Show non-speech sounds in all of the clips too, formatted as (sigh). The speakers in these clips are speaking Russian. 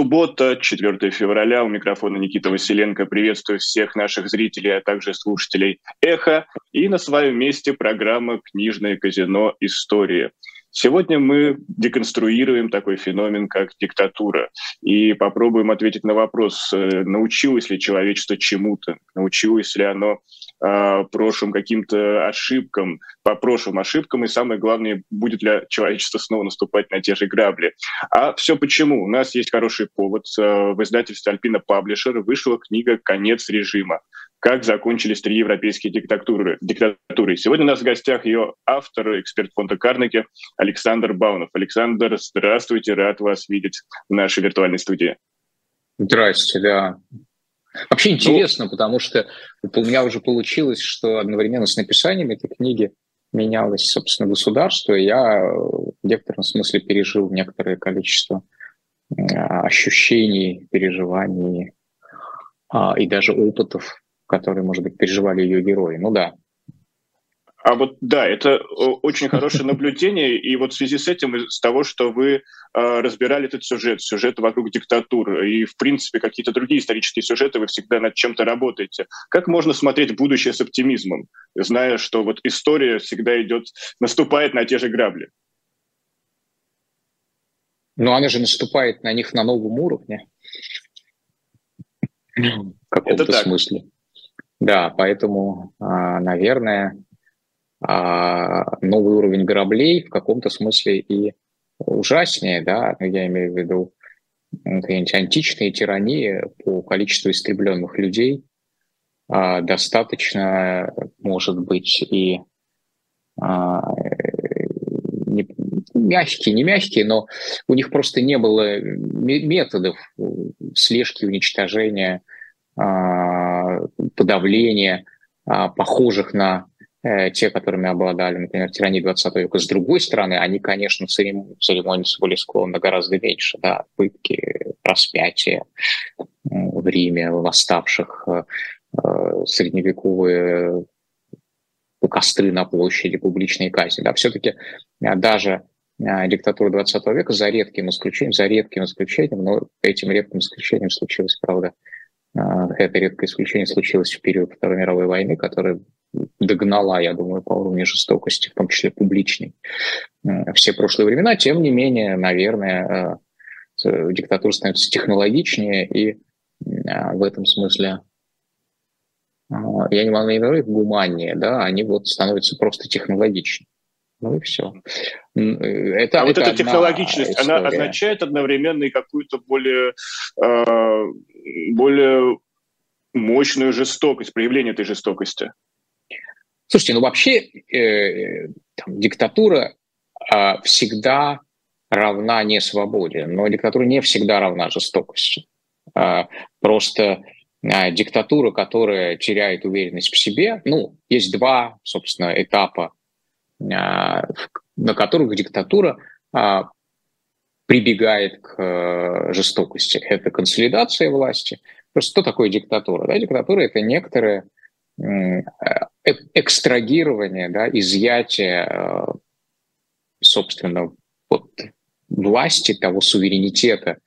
Суббота, 4 февраля. У микрофона Никита Василенко. Приветствую всех наших зрителей, а также слушателей «Эхо». И на своем месте программа «Книжное казино. История». Сегодня мы деконструируем такой феномен, как диктатура, и попробуем ответить на вопрос, э, научилось ли человечество чему-то, научилось ли оно э, прошлым каким-то ошибкам, по прошлым ошибкам, и самое главное, будет ли человечество снова наступать на те же грабли. А все почему? У нас есть хороший повод. Э, в издательстве «Альпина Паблишер» вышла книга «Конец режима» как закончились три европейские диктатуры. диктатуры. Сегодня у нас в гостях ее автор, эксперт фонда Карнеги Александр Баунов. Александр, здравствуйте, рад вас видеть в нашей виртуальной студии. Здрасте, да. Вообще интересно, ну, потому что у меня уже получилось, что одновременно с написанием этой книги менялось, собственно, государство, и я в некотором смысле пережил некоторое количество ощущений, переживаний а, и даже опытов которые, может быть, переживали ее герои. Ну да. А вот да, это очень хорошее наблюдение, и вот в связи с этим, с того, что вы э, разбирали этот сюжет, сюжет вокруг диктатуры, и, в принципе, какие-то другие исторические сюжеты, вы всегда над чем-то работаете. Как можно смотреть будущее с оптимизмом, зная, что вот история всегда идет, наступает на те же грабли? Ну, она же наступает на них на новом уровне. В каком-то смысле. Да, поэтому, а, наверное, новый уровень кораблей в каком-то смысле и ужаснее, да, ну, я имею в виду античные тирании по количеству истребленных людей а, достаточно, может быть, и не, мягкие, не мягкие, но у них просто не было методов слежки, уничтожения а, подавления а, похожих на э, те, которыми обладали, например, тирании 20 века. С другой стороны, они, конечно, церемониться были склонны гораздо меньше. Да, пытки, распятия в Риме, восставших, э, э, средневековые костры на площади, публичные казни. Да, все-таки даже диктатура 20 века, за редким исключением, за редким исключением, но этим редким исключением случилось, правда, это редкое исключение случилось в период Второй мировой войны, которая догнала, я думаю, по уровню жестокости, в том числе публичной, э, все прошлые времена. Тем не менее, наверное, э, диктатура становится технологичнее и э, в этом смысле я не могу говорить гуманнее, да, они вот становятся просто технологичнее. Ну и все. Это, а это вот эта технологичность, история. она означает одновременно и какую-то более, э, более мощную жестокость, проявление этой жестокости? Слушайте, ну вообще э, там, диктатура э, всегда равна не свободе, но диктатура не всегда равна жестокости. Э, просто э, диктатура, которая теряет уверенность в себе, ну, есть два, собственно, этапа а, на которых диктатура а, прибегает к э, жестокости. Это консолидация власти. Просто что такое диктатура? Да, диктатура – это некоторое э, экстрагирование, да, изъятие, э, собственно, вот, власти, того суверенитета,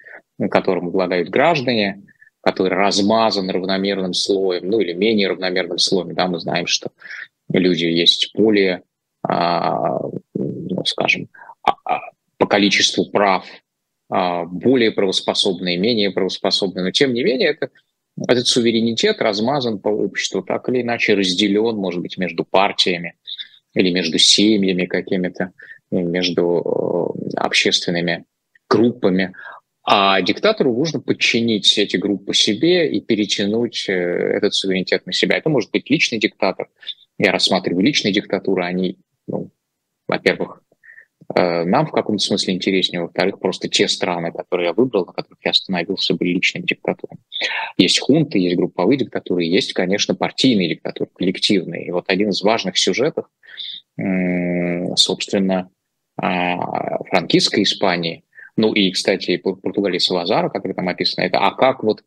которым обладают граждане, который размазан равномерным слоем, ну или менее равномерным слоем. Да, мы знаем, что люди есть более а, ну, скажем, а, а, по количеству прав более правоспособные, менее правоспособные. Но тем не менее это, этот суверенитет размазан по обществу, так или иначе разделен, может быть, между партиями или между семьями какими-то, между э, общественными группами. А диктатору нужно подчинить эти группы себе и перетянуть э, этот суверенитет на себя. Это может быть личный диктатор. Я рассматриваю личные диктатуры, они ну, во-первых, нам в каком-то смысле интереснее, во-вторых, просто те страны, которые я выбрал, на которых я остановился, были личными диктатурами. Есть хунты, есть групповые диктатуры, есть, конечно, партийные диктатуры, коллективные. И вот один из важных сюжетов, собственно, а, франкистской Испании, ну и, кстати, Португалии Салазара, который там описано, это а как вот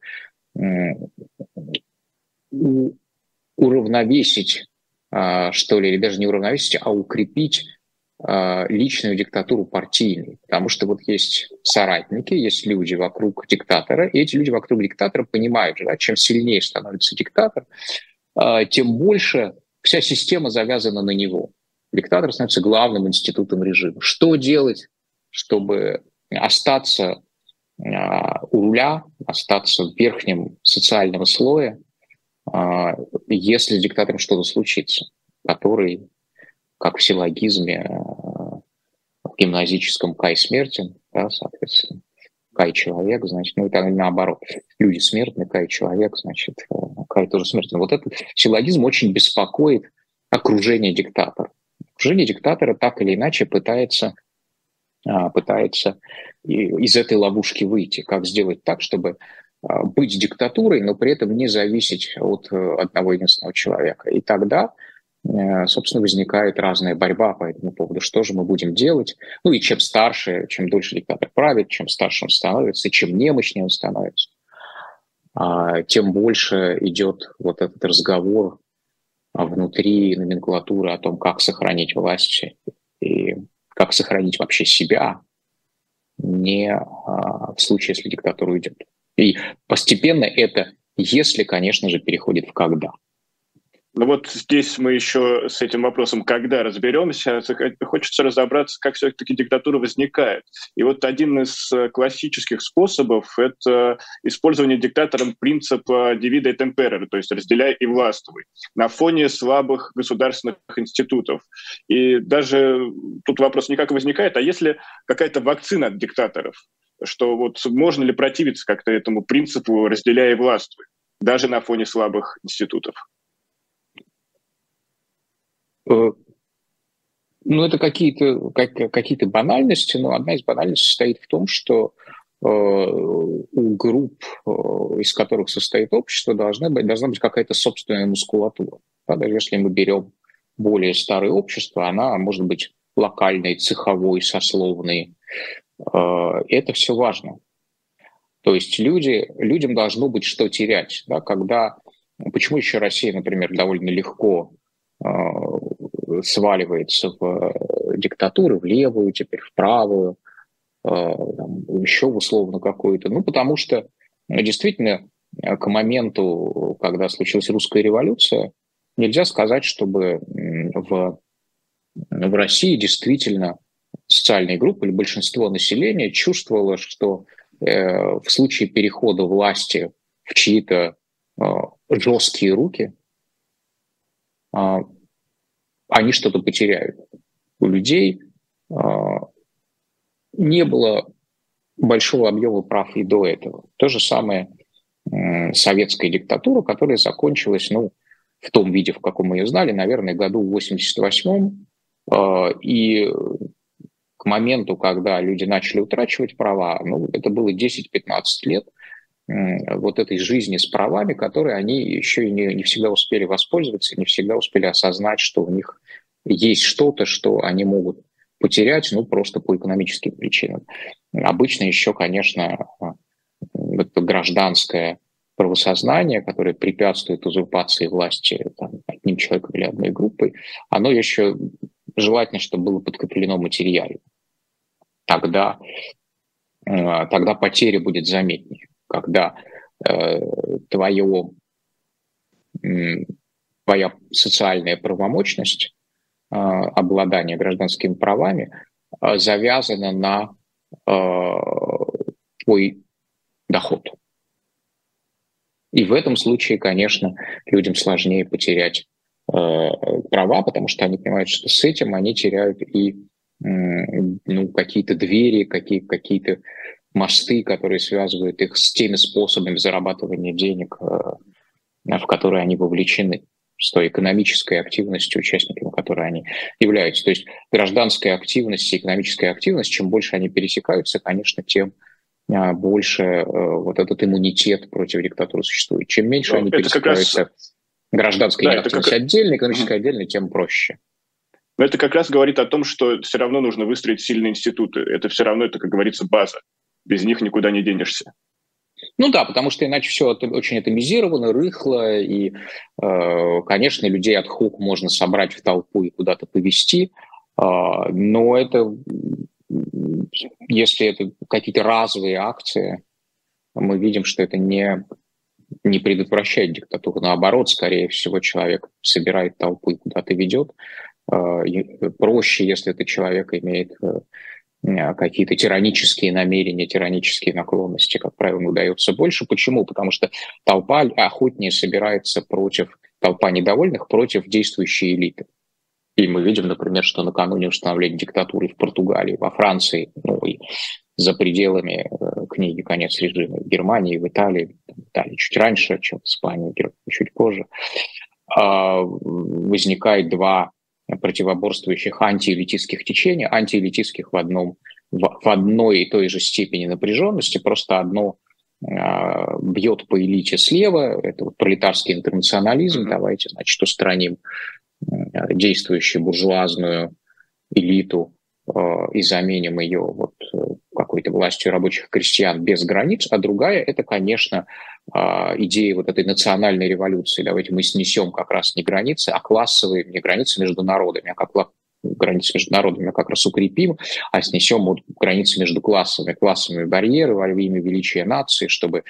уравновесить а, что ли, или даже не уравновесить, а укрепить э, личную диктатуру партийной, потому что вот есть соратники, есть люди вокруг диктатора, и эти люди вокруг диктатора понимают, да, чем сильнее становится диктатор, э, тем больше вся система завязана на него. Диктатор становится главным институтом режима. Что делать, чтобы остаться э, у руля, остаться в верхнем социального слоя, э, если с диктатором что-то случится, который как в силлогизме э, в гимназическом «Кай смертен», да, соответственно, Кай человек, значит, ну это наоборот. Люди смертны, Кай человек, значит, э, Кай тоже смертен. Вот этот силлогизм очень беспокоит окружение диктатора. Окружение диктатора так или иначе пытается, а, пытается из этой ловушки выйти. Как сделать так, чтобы а, быть диктатурой, но при этом не зависеть от э, одного единственного человека. И тогда собственно, возникает разная борьба по этому поводу. Что же мы будем делать? Ну и чем старше, чем дольше диктатор правит, чем старше он становится, чем немощнее он становится, а, тем больше идет вот этот разговор внутри номенклатуры о том, как сохранить власть и как сохранить вообще себя, не а, в случае, если диктатура уйдет. И постепенно это, если, конечно же, переходит в когда – ну вот здесь мы еще с этим вопросом, когда разберемся, хочется разобраться, как все-таки диктатура возникает. И вот один из э, классических способов – это использование диктатором принципа «divide et impera», то есть «разделяй и властвуй», на фоне слабых государственных институтов. И даже тут вопрос не как возникает, а если какая-то вакцина от диктаторов, что вот можно ли противиться как-то этому принципу «разделяй и властвуй», даже на фоне слабых институтов? Э, ну, это какие-то как, какие банальности, но одна из банальностей состоит в том, что э, у групп, э, из которых состоит общество, должна быть, должна быть какая-то собственная мускулатура. Да, даже если мы берем более старое общество, она может быть локальной, цеховой, сословной. Это все важно. То есть люди, людям должно быть что терять. Да, когда, почему еще Россия, например, довольно легко сваливается в э, диктатуру, в левую, теперь в правую, э, там, еще условно какую-то. Ну, потому что ну, действительно э, к моменту, когда случилась русская революция, нельзя сказать, чтобы в, в России действительно социальные группы или большинство населения чувствовало, что э, в случае перехода власти в чьи-то э, жесткие руки, э, они что-то потеряют. У людей э, не было большого объема прав и до этого. То же самое советская диктатура, которая закончилась, ну, в том виде, в каком мы ее знали, наверное, году в 88-м. Э, и к моменту, когда люди начали утрачивать права, ну, это было 10-15 лет, вот этой жизни с правами, которые они еще и не, не всегда успели воспользоваться, не всегда успели осознать, что у них есть что-то, что они могут потерять, ну, просто по экономическим причинам. Обычно еще, конечно, это гражданское правосознание, которое препятствует узурпации власти там, одним человеком или одной группой, оно еще желательно, чтобы было подкреплено материально. Тогда, э, тогда потеря будет заметнее когда э, твое, твоя социальная правомощность, э, обладание гражданскими правами э, завязана на э, твой доход. И в этом случае, конечно, людям сложнее потерять э, права, потому что они понимают, что с этим они теряют и э, ну, какие-то двери, какие, какие-то мосты, которые связывают их с теми способами зарабатывания денег, э, в которые они вовлечены, с той экономической активностью, участниками которой они являются. То есть гражданская активность и экономическая активность, чем больше они пересекаются, конечно, тем э, больше э, вот этот иммунитет против диктатуры существует. Чем меньше Но ну, они пересекаются раз... гражданской да, активности как... отдельно, экономической mm отдельно, тем проще. Но это как раз говорит о том, что все равно нужно выстроить сильные институты. Это все равно, это, как говорится, база без них никуда не денешься. Ну да, потому что иначе все это очень атомизировано, рыхло, и, э, конечно, людей от хук можно собрать в толпу и куда-то повести, А, но это, если это какие-то разовые акции, мы видим, что это не, не предотвращает диктатуру. Наоборот, скорее всего, человек собирает толпу и куда-то ведет. А, проще, если этот человек имеет э, какие-то тиранические намерения, тиранические наклонности, как правило, удается больше. Почему? Потому что толпа охотнее собирается против, толпа недовольных против действующей элиты. И мы видим, например, что накануне установления диктатуры в Португалии, во Франции, ну и за пределами э, книги «Конец режима» в Германии, в Италии, в Италии чуть раньше, чем в Испании, чуть позже, э, возникает два противоборствующих антиэлитистских течения, антиэлитистских в, одном, в, в одной и той же степени напряженности, просто одно э, бьет по элите слева, это вот пролетарский интернационализм, mm-hmm. давайте, значит, устраним Э, действующую буржуазную элиту э, и заменим ее вот э, какой-то властью рабочих крестьян без границ, а другая – это, конечно, идея вот этой национальной революции. Давайте мы снесем как раз не границы, а классовые, не границы между народами, а как границы между народами как раз укрепим, а снесем вот границы между классами, классовые барьеры во имя величия нации, чтобы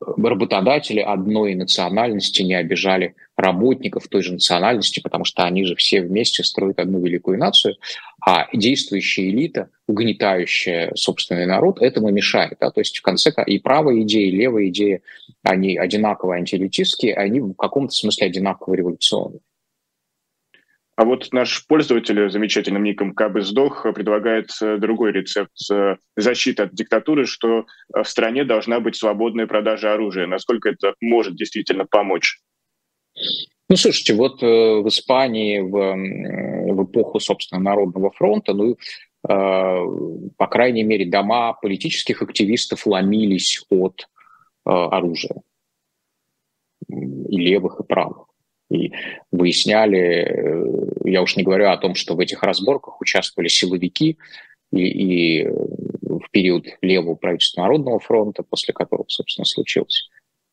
работодатели одной национальности не обижали работников той же национальности, потому что они же все вместе строят одну великую нацию, а действующая элита, угнетающая собственный народ, этому мешает. Да? То есть в конце и правая идея, и левая идея, они одинаково антиэлитистские, они в каком-то смысле одинаково революционные. А вот наш пользователь замечательным ником Кабы сдох предлагает э, другой рецепт э, защиты от диктатуры, что в стране должна быть свободная продажа оружия. Насколько это может действительно помочь? Ну, слушайте, вот в Испании в, в эпоху, собственно, Народного фронта, ну, по крайней мере, дома политических активистов ломились от оружия. И левых, и правых. И выясняли, э, я уж не говорю о том, что в этих разборках участвовали силовики, и, и в период левого правительства Народного фронта, после которого, собственно, случилось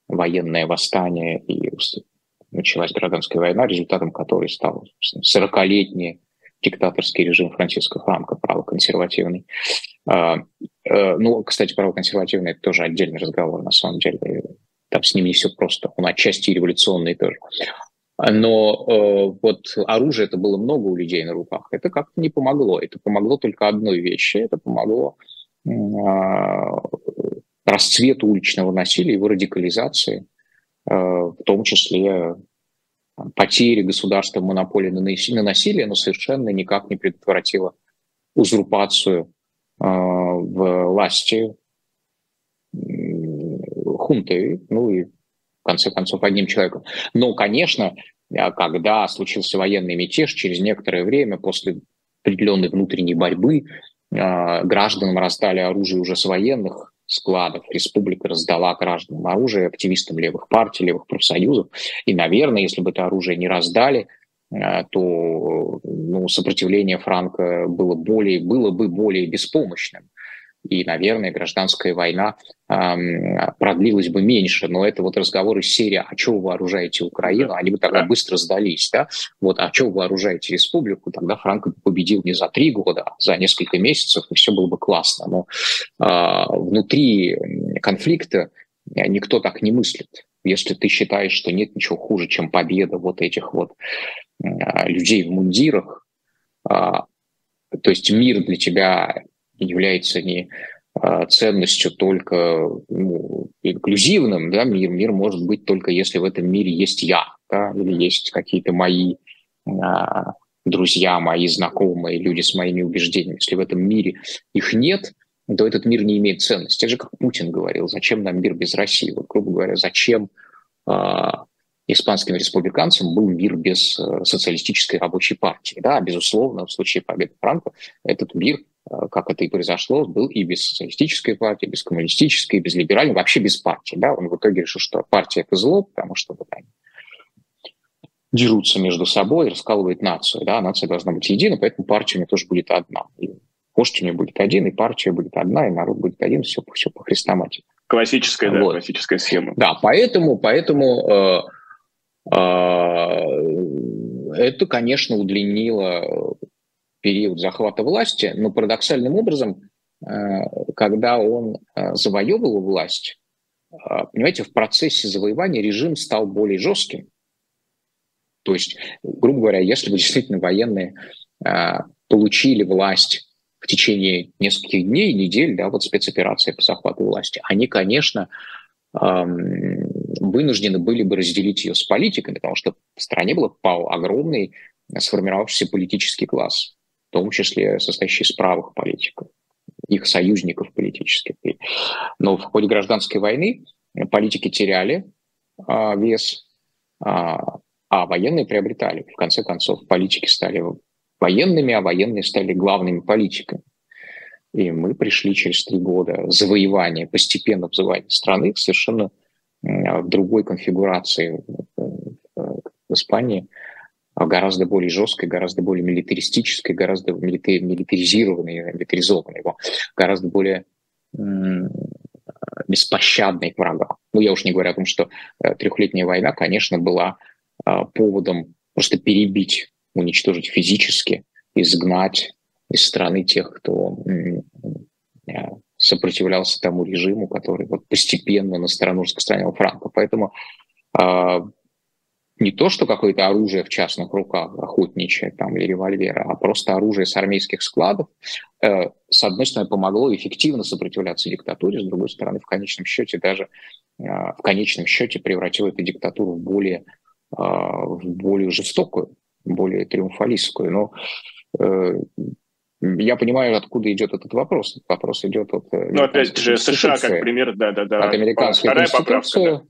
военное восстание и началась гражданская война, результатом которой стал 40-летний диктаторский режим Франциска Франко, правоконсервативный. А, э, ну, кстати, правоконсервативный – это тоже отдельный разговор, на самом деле. Там с ним не все просто. Он отчасти революционный тоже. Но э, вот оружие это было много у людей на руках. Это как-то не помогло. Это помогло только одной вещи. Это помогло э, расцвету уличного насилия, его радикализации, в том числе потери государства монополии на, на насилие, но совершенно никак не предотвратило узурпацию э, власти хунты, ну и конце концов, одним человеком. Но, конечно, э, когда случился военный мятеж, через некоторое время, после определенной внутренней борьбы, э, гражданам раздали оружие уже с военных складов. Республика раздала гражданам оружие, активистам левых партий, левых профсоюзов. И, наверное, если бы это оружие не раздали, э, то ну, сопротивление Франка было, более, было бы более беспомощным и, наверное, гражданская война э, продлилась бы меньше. Но это вот разговор из серии «А что вы вооружаете Украину?» Они бы тогда быстро сдались, да? Вот «А что вы вооружаете республику?» Тогда Франко победил не за три года, а за несколько месяцев, и все было бы классно. Но э, внутри конфликта никто так не мыслит. Если ты считаешь, что нет ничего хуже, чем победа вот этих вот э, людей в мундирах, э, то есть мир для тебя является не а, ценностью только ну, инклюзивным, да, мир, мир может быть только если в этом мире есть я, да, или есть какие-то мои а, друзья, мои знакомые, люди с моими убеждениями. Если в этом мире их нет, то этот мир не имеет ценности. Это же как Путин говорил, зачем нам мир без России? Вот, грубо говоря, зачем а, испанским республиканцам был мир без а, социалистической рабочей партии? Да, безусловно, в случае победы Франка этот мир Э, как это и произошло, был и без социалистической партии, без коммунистической, без либеральной, вообще без партии. Да? Он в итоге решил, что партия – это зло, потому что вот они дерутся между собой, раскалывают нацию. Да? Нация должна быть едина, поэтому партия у нее тоже будет одна. И вождь у нее будет один, и партия будет одна, и народ будет один, все, все по хрестоматии. Классическая, вот. да, классическая схема. Да, поэтому, поэтому э, э, это, конечно, удлинило период захвата власти, но парадоксальным образом, когда он завоевывал власть, понимаете, в процессе завоевания режим стал более жестким. То есть, грубо говоря, если бы действительно военные получили власть в течение нескольких дней, недель, да, вот спецоперация по захвату власти, они, конечно, вынуждены были бы разделить ее с политикой, потому что в стране был огромный сформировавшийся политический класс, том числе состоящий из правых политиков, их союзников политических. Но в ходе гражданской войны политики теряли а, вес, а, а военные приобретали. В конце концов, политики стали военными, а военные стали главными политиками. И мы пришли через три года завоевания, постепенно завоевания страны совершенно в другой конфигурации в Испании, а гораздо более жесткой, гораздо более милитаристической, гораздо милитаризированной, милитаризованной, гораздо более беспощадной к врагам. Ну, я уж не говорю о том, что э, трехлетняя война, конечно, была а, поводом просто перебить, уничтожить физически, изгнать из страны тех, кто сопротивлялся тому режиму, который вот постепенно на сторону распространял Франко. Поэтому э, не то, что какое-то оружие в частных руках, охотничье там, или револьверы, а просто оружие с армейских складов, э, с одной стороны, помогло эффективно сопротивляться диктатуре, с другой стороны, в конечном счете даже э, в конечном счете превратило эту диктатуру в более, э, в более жестокую, более триумфалистскую. Но э, я понимаю, откуда идет этот вопрос. Вопрос идет от... Э, ну, опять же, США как пример, да-да-да. От американской Вторая. Поправка, да.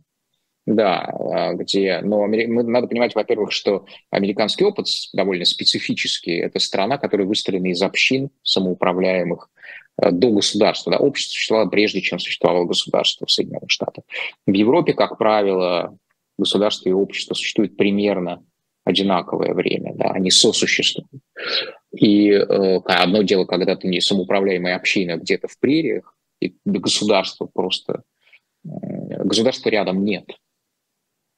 Да, где... Но надо понимать, во-первых, что американский опыт довольно специфический. Это страна, которая выстроена из общин самоуправляемых э, до государства. Да, общество существовало прежде, чем существовало государство в Соединенных Штатах. В Европе, как правило, государство и общество существуют примерно одинаковое время, да, они сосуществуют. И э, одно дело, когда ты не самоуправляемая община где-то в прериях, и государства просто... Э, государства рядом нет.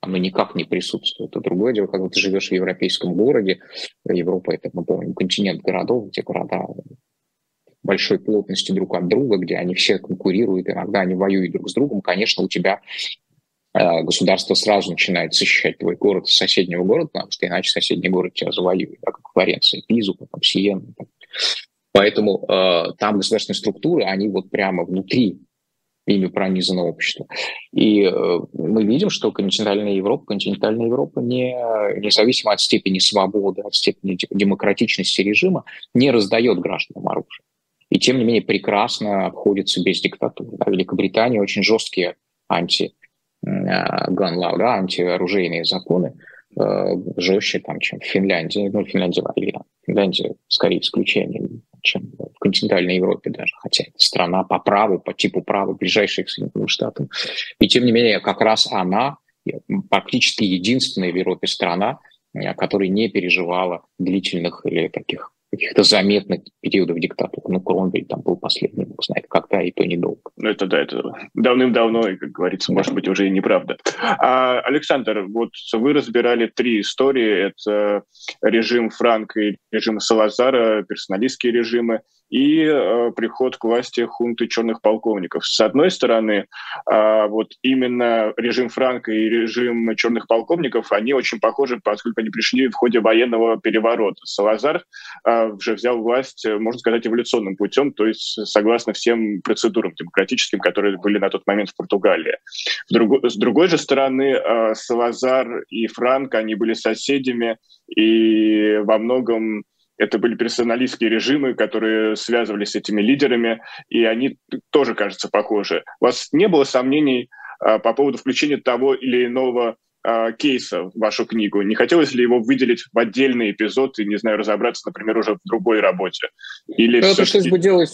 Оно никак не присутствует. А другое дело, когда ты живешь в европейском городе, Европа — это, мы помним, континент городов, где города большой плотности друг от друга, где они все конкурируют, иногда они воюют друг с другом, конечно, у тебя Э, государство сразу начинает защищать твой город с соседнего города, потому что иначе соседний город тебя завоюет, да, как Флоренция, Пизу, потом Сиена. Поэтому э, там государственные структуры, они вот прямо внутри ими пронизано общество. И э, мы видим, что континентальная Европа, континентальная Европа не, независимо от степени свободы, от степени демократичности режима, не раздает гражданам оружие. И тем не менее прекрасно обходится без диктатуры. Да, Великобритания очень жесткие анти gun law, да, антиоружейные законы э, жестче, там, чем в Финляндии. Ну, Финляндия, или, Финляндия скорее исключение, чем в континентальной Европе даже, хотя это страна по праву, по типу права, ближайшая к Соединенным Штатам. И тем не менее, как раз она практически единственная в Европе страна, э, которая не переживала длительных или таких каких-то заметных периодов диктатуры. Ну, Кромвель там был последний, бог знает когда, и то недолго. Ну, это да, это давным-давно, и, как говорится, да. может быть, уже и неправда. А, Александр, вот вы разбирали три истории. Это режим Франка и режим Салазара, персоналистские режимы и э, приход к власти хунты черных полковников. С одной стороны, э, вот именно режим Франка и режим черных полковников, они очень похожи, поскольку они пришли в ходе военного переворота. Салазар э, уже взял власть, можно сказать, эволюционным путем, то есть согласно всем процедурам демократическим, которые были на тот момент в Португалии. С другой, с другой же стороны, э, Салазар и Франк, они были соседями, и во многом это были персоналистские режимы, которые связывались с этими лидерами, и они тоже, кажется, похожи. У вас не было сомнений а, по поводу включения того или иного а, кейса в вашу книгу? Не хотелось ли его выделить в отдельный эпизод и, не знаю, разобраться, например, уже в другой работе? Или это пришлось бы делать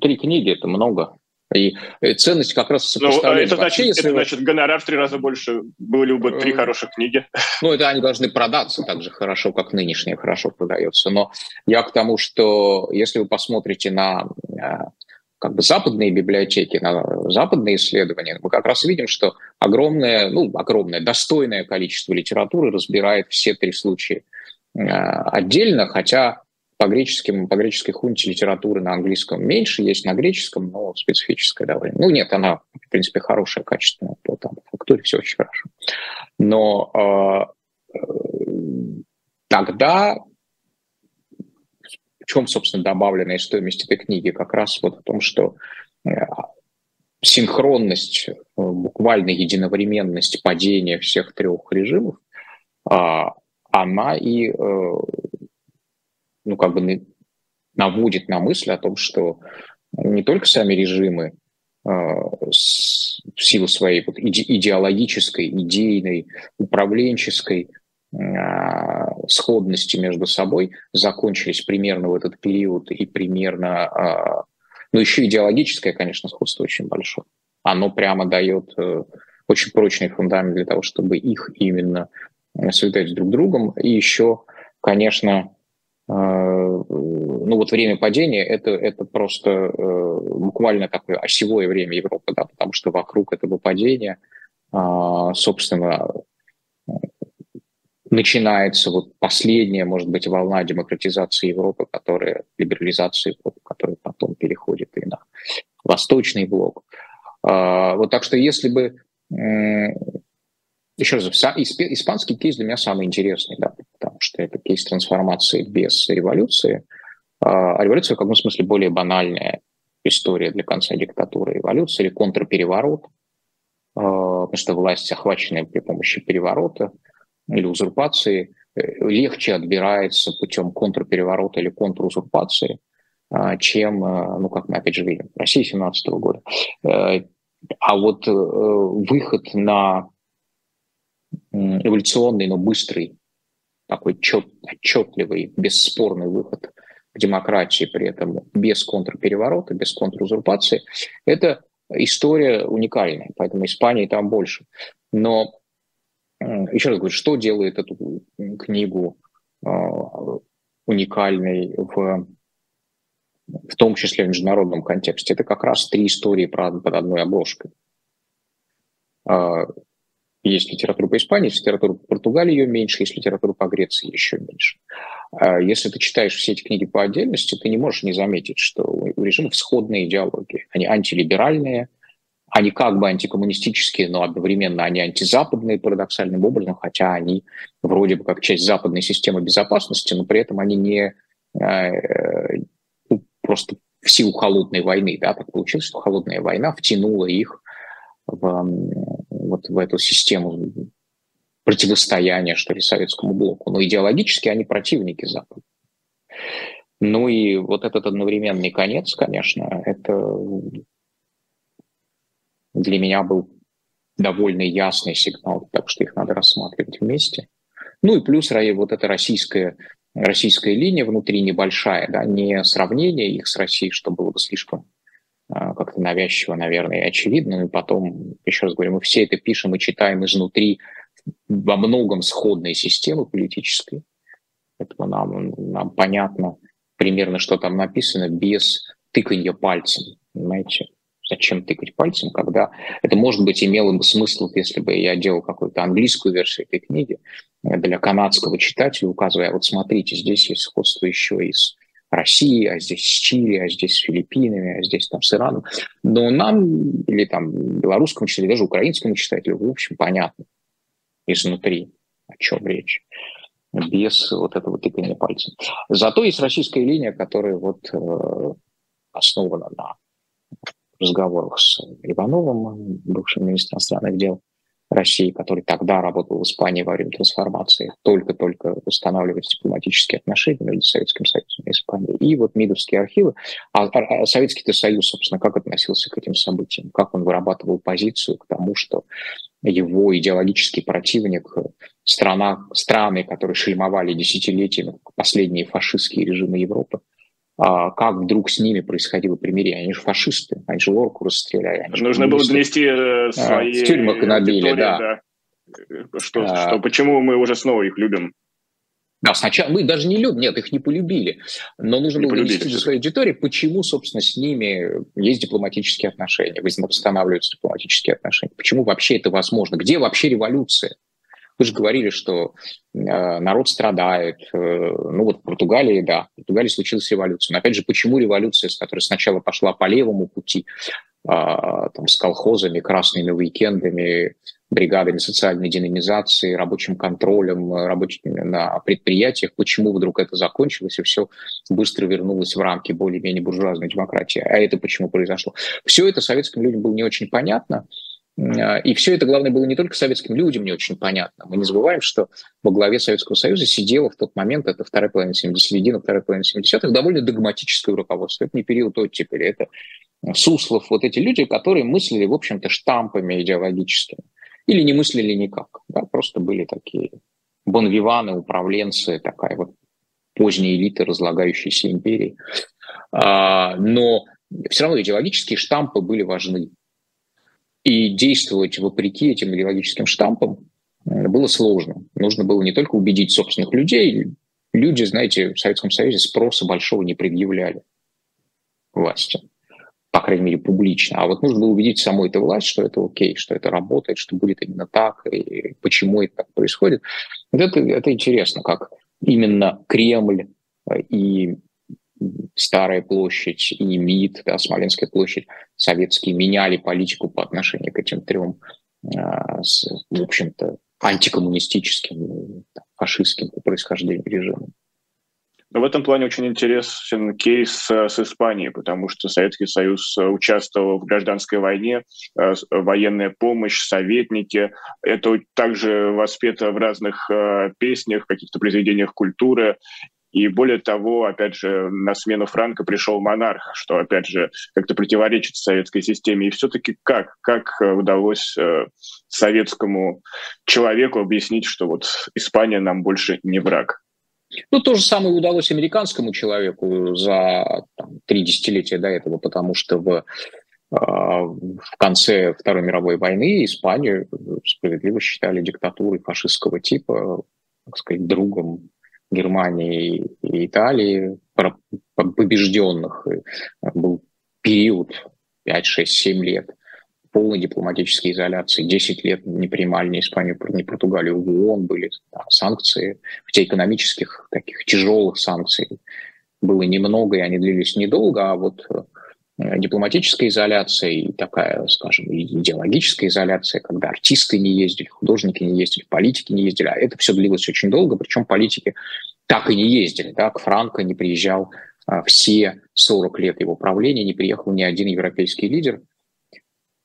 три книги, это много. И ценность как раз. Ну, это, значит, если это значит, гонорар в три раза больше. Были бы три э, хороших книги. Ну, это они должны продаться так же хорошо, как нынешние хорошо продается. Но я к тому, что если вы посмотрите на э, как бы западные библиотеки, на западные исследования, мы как раз видим, что огромное, ну, огромное, достойное количество литературы разбирает все три случая э, отдельно, хотя по греческим, по греческой хунте литературы на английском меньше, есть на греческом, но специфическая довольно. Ну, нет, она, в принципе, хорошая, качественная, по там, фактуре все очень хорошо. Но э, тогда в чем, собственно, добавленная стоимость этой книги? Как раз вот о том, что э, синхронность, э, буквально единовременность падения всех трех режимов, а, она и э, ну, как бы наводит на мысль о том, что не только сами режимы с, в силу своей вот иде, идеологической, идейной, управленческой э, сходности между собой закончились примерно в этот период и примерно, э, ну еще идеологическое, конечно, сходство очень большое. Оно прямо дает э, очень прочный фундамент для того, чтобы их именно связать друг с другом. И еще, конечно, ну вот время падения это, это просто э, буквально такое осевое время Европы, да, потому что вокруг этого падения, а, собственно, начинается вот последняя, может быть, волна демократизации Европы, которая, либерализации которая потом переходит и на восточный блок. А, вот так что если бы еще раз, испанский кейс для меня самый интересный, да, потому что это кейс трансформации без революции. А революция в каком смысле более банальная история для конца диктатуры. Революция или контрпереворот, а, потому что власть, охваченная при помощи переворота или узурпации, э, легче отбирается путем контрпереворота или контрузурпации, а, чем, э, ну, как мы опять же видим, в России 17 года. Э, а вот выход на эволюционный, но быстрый, такой чет, отчетливый, бесспорный выход к демократии, при этом без контрпереворота, без контрузурпации, это история уникальная, поэтому Испании там больше. Но еще раз говорю, что делает эту книгу а, уникальной в, в том числе в международном контексте? Это как раз три истории под одной обложкой. Есть литература по Испании, есть литература по Португалии, ее меньше, есть литература по Греции, еще меньше. А если ты читаешь все эти книги по отдельности, ты не можешь не заметить, что у режимов сходные идеологии. Они антилиберальные, они как бы антикоммунистические, но одновременно они антизападные парадоксальным образом, хотя они вроде бы как часть западной системы безопасности, но при этом они не э, ну, просто в силу холодной войны, да, так получилось, что холодная война втянула их в вот в эту систему противостояния, что ли, советскому блоку. Но идеологически они противники Запада. Ну и вот этот одновременный конец, конечно, это для меня был довольно ясный сигнал, так что их надо рассматривать вместе. Ну и плюс вот эта российская, российская линия внутри небольшая, да, не сравнение их с Россией, что было бы слишком как-то навязчиво, наверное, и очевидно. Ну и потом, еще раз говорю, мы все это пишем и читаем изнутри во многом сходной системы политической. Поэтому нам, нам понятно примерно, что там написано, без тыканья пальцем. Понимаете? Зачем тыкать пальцем, когда это, может быть, имело бы смысл, если бы я делал какую-то английскую версию этой книги для канадского читателя, указывая, вот смотрите, здесь есть сходство еще и с России, а здесь с Чили, а здесь с Филиппинами, а здесь там с Ираном. Но нам, или там белорусскому читателю, даже украинскому читателю, в общем, понятно изнутри, о чем речь без вот этого тыкания пальцем. Зато есть российская линия, которая вот э, основана на разговорах с Ивановым, бывшим министром иностранных дел, России, который тогда работал в Испании во время трансформации, только-только устанавливать дипломатические отношения между Советским Союзом и Испанией. И вот МИДовские архивы. А, а, а Советский Союз, собственно, как относился к этим событиям? Как он вырабатывал позицию к тому, что его идеологический противник, страна, страны, которые шельмовали десятилетиями, последние фашистские режимы Европы, как вдруг с ними происходило примирение. Они же фашисты, они же Лорку расстреляли. Нужно было донести э, свои... А, в тюрьмах набили, да. да. Что, а... что, почему мы уже снова их любим? Да, сначала мы даже не любим, нет, их не полюбили, но нужно не было донести до своей аудитории, почему, собственно, с ними есть дипломатические отношения, восстанавливаются дипломатические отношения, почему вообще это возможно, где вообще революция? Вы же говорили, что э, народ страдает. Э, ну вот в Португалии, да, в Португалии случилась революция. Но опять же, почему революция, с которой сначала пошла по левому пути, э, там, с колхозами, красными уикендами, бригадами социальной динамизации, рабочим контролем рабочими на предприятиях, почему вдруг это закончилось и все быстро вернулось в рамки более-менее буржуазной демократии. А это почему произошло? Все это советским людям было не очень понятно. А, и все это, главное, было не только советским людям не очень понятно. Мы не забываем, что во главе Советского Союза сидело в тот момент, это вторая половина 70 середина, вторая половина 70-х, довольно догматическое руководство. Это не период оттепели, это Суслов, вот эти люди, которые мыслили, в общем-то, штампами идеологическими. Или не мыслили никак. Да, просто были такие бонвиваны, управленцы, такая вот поздняя элита разлагающейся империи. А, но все равно идеологические штампы были важны. И действовать вопреки этим идеологическим штампам э, было сложно. Нужно было не только убедить собственных людей, люди, знаете, в Советском Союзе спроса большого не предъявляли власти, по крайней мере, публично. А вот нужно было убедить саму эту власть, что это окей, что это работает, что будет именно так, и почему это так происходит. Вот это, это интересно, как именно Кремль э, и Старая площадь и МИД, да, Смоленская площадь, советские меняли политику по отношению к этим трем, а, с, в общем-то, антикоммунистическим, фашистским по происхождению режимам. Но в этом плане очень интересен кейс с Испанией, потому что Советский Союз участвовал в гражданской войне, э, военная помощь, советники. Это также воспето в разных э, песнях, каких-то произведениях культуры. И более того, опять же, на смену Франка пришел монарх, что, опять же, как-то противоречит советской системе. И все-таки как? Как э, удалось э, советскому человеку объяснить, что вот Испания нам больше не враг? Ну, то же самое удалось американскому человеку за там, три десятилетия до этого, потому что в, э, в конце Второй мировой войны Испанию справедливо считали диктатурой фашистского типа, так сказать, другом Германии и Италии, побежденных. Был период 5, 6, 7 лет полной дипломатической изоляции. 10 лет не принимали ни Испанию, ни Португалию в ООН, были да, санкции, хотя экономических таких тяжелых санкций было немного, и они длились недолго, а вот Э, дипломатическая изоляция и такая, скажем, идеологическая изоляция, когда артисты не ездили, художники не ездили, политики не ездили. А это все длилось очень долго, причем политики так и не ездили. Так, Франко не приезжал а, все 40 лет его правления, не приехал ни один европейский лидер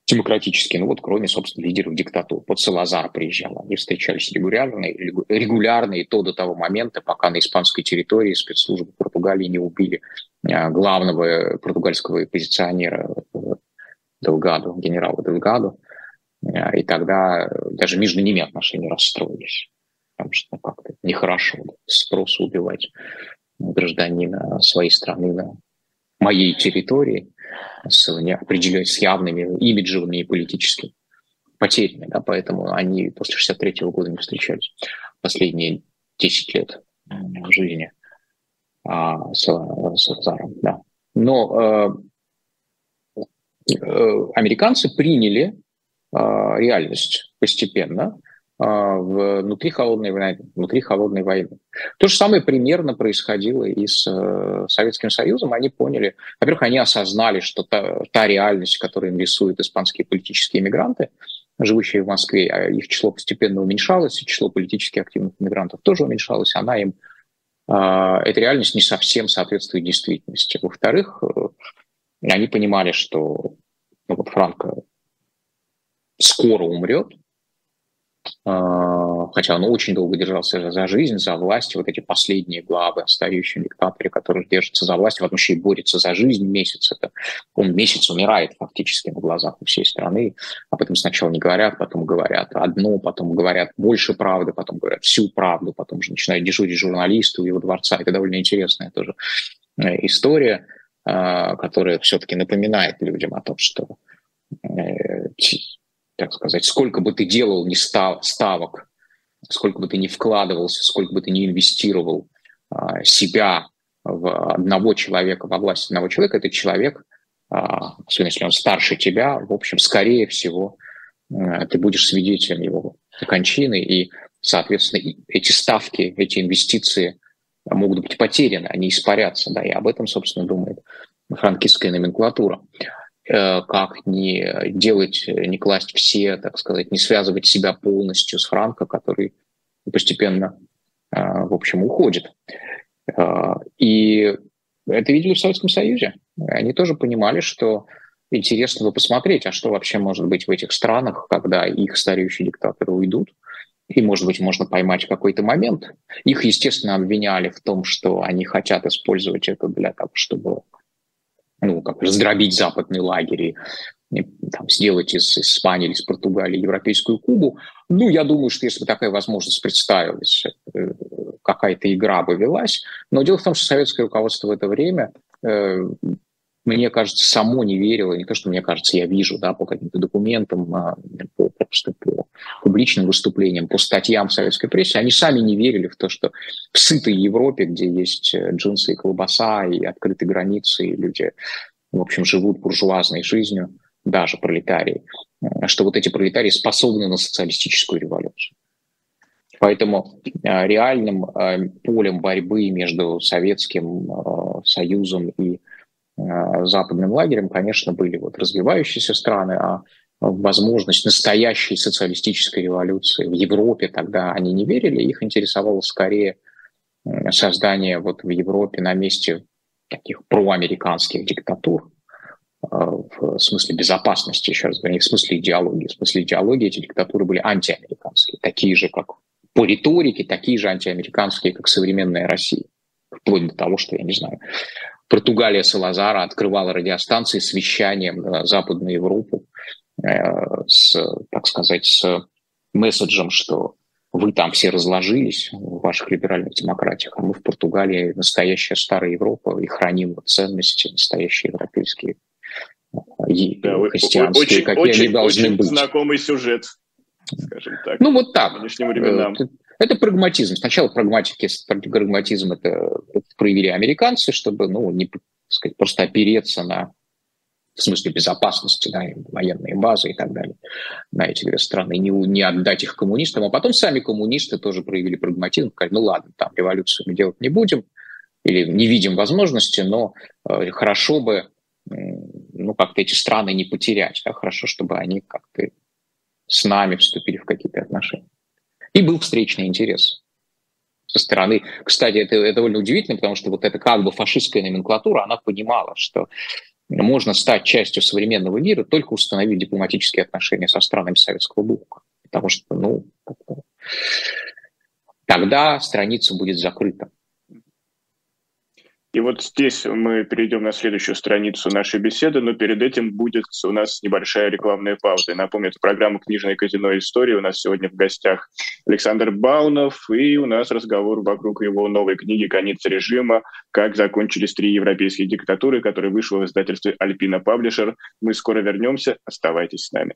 демократический, ну вот кроме, собственно, лидеров диктатур. Вот Салазар приезжал, они встречались регулярно, регулярно, и то до того момента, пока на испанской территории спецслужбы Португалии не убили а, главного португальского оппозиционера Делгаду, генерала Делгаду, а, и тогда даже между ними отношения расстроились, потому что ну, как-то нехорошо спросу убивать гражданина своей страны на моей территории с, неопределенными, с явными имиджевыми и политическими потерями, да, поэтому они после 63 года не встречались последние 10 лет жизни а, с, с Азаром, да. Но э, э, американцы приняли э, реальность постепенно, внутри холодной войны, внутри холодной войны. То же самое примерно происходило и с э, Советским Союзом. Они поняли, во-первых, они осознали, что та, та реальность, которую им рисуют испанские политические иммигранты, живущие в Москве, а их число постепенно уменьшалось, и число политически активных иммигрантов тоже уменьшалось, она им, э, эта реальность не совсем соответствует действительности. Во-вторых, э, они понимали, что ну, вот Франко скоро умрет, а, хотя он очень долго держался за жизнь, за власть, вот эти последние главы о стареющем диктаторе, который держится за власть, потом еще и борется за жизнь месяц, это он месяц умирает фактически на глазах у всей страны, об этом сначала не говорят, потом говорят одно, потом говорят больше правды, потом говорят всю правду, потом же начинают дежурить журналисты у его дворца, это довольно интересная тоже э, история, а, которая все-таки напоминает людям о том, что э, так сказать, сколько бы ты делал не став, ставок сколько бы ты ни вкладывался, сколько бы ты ни инвестировал а, себя в одного человека, во власть одного человека, этот человек, а, особенно если он старше тебя, в общем, скорее всего, э, ты будешь свидетелем его кончины, и, соответственно, эти ставки, эти инвестиции могут быть потеряны, они испарятся, да, и об этом, собственно, думает франкистская номенклатура. Э, как не делать, не класть все, так сказать, не связывать себя полностью с Франко, который постепенно, э, в общем, уходит. Э, и это видели в Советском Союзе. Они тоже понимали, что интересно бы посмотреть, а что вообще может быть в этих странах, когда их стареющие диктаторы уйдут. И, может быть, можно поймать какой-то момент. Их, естественно, обвиняли в том, что они хотят использовать это для того, чтобы ну, как лагерь и, и там, сделать из Испании или из Португалии европейскую Кубу. Ну, я думаю, что если бы такая возможность представилась, э, какая-то игра бы велась. Но дело в том, что советское руководство в это время э, мне кажется, само не верило, не то, что мне кажется, я вижу, да, по каким-то документам, а, по, просто по публичным выступлениям, по статьям в советской прессе, они сами не верили в то, что в сытой Европе, где есть э, джинсы и колбаса, и открытые границы, и люди, в общем, живут буржуазной жизнью, даже пролетарии, э, что вот эти пролетарии способны на социалистическую революцию. Поэтому э, реальным полем борьбы между Советским Союзом и западным лагерем, конечно, были вот развивающиеся страны, а возможность настоящей социалистической революции в Европе тогда они не верили, их интересовало скорее создание вот в Европе на месте таких проамериканских диктатур, э, в смысле безопасности, еще раз говорю, не в смысле идеологии. В смысле идеологии эти диктатуры были антиамериканские, такие же, как по риторике, такие же антиамериканские, как современная Россия. Вплоть до того, что, я не знаю, Португалия Салазара открывала радиостанции с вещанием на Западную Европу, э, с, так сказать, с месседжем, что вы там все разложились в ваших либеральных демократиях, а мы в Португалии настоящая старая Европа и храним ценности настоящие европейские и да, христианские, очень, какие очень, они должны очень быть. знакомый сюжет, скажем так. Ну вот так. временам. Это прагматизм. Сначала прагматики, прагматизм это проявили американцы, чтобы ну, не сказать, просто опереться на в смысле безопасности, да, военные базы и так далее, на эти две страны, не, не отдать их коммунистам. А потом сами коммунисты тоже проявили прагматизм, сказали, ну ладно, там революцию мы делать не будем, или не видим возможности, но э, хорошо бы э, ну, как-то эти страны не потерять, да, хорошо, чтобы они как-то с нами вступили в какие-то отношения. И был встречный интерес со стороны. Кстати, это, это довольно удивительно, потому что вот эта как бы фашистская номенклатура, она понимала, что можно стать частью современного мира, только установив дипломатические отношения со странами Советского Блока. Потому что, ну, тогда страница будет закрыта. И вот здесь мы перейдем на следующую страницу нашей беседы, но перед этим будет у нас небольшая рекламная пауза. Я напомню, это программа «Книжное казино. История». У нас сегодня в гостях Александр Баунов, и у нас разговор вокруг его новой книги «Конец режима. Как закончились три европейские диктатуры», которая вышла в издательстве «Альпина Паблишер». Мы скоро вернемся. Оставайтесь с нами.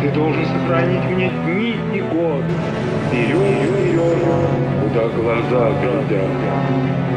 ты должен сохранить мне дни и год. Вперед, вперед, куда глаза глядят.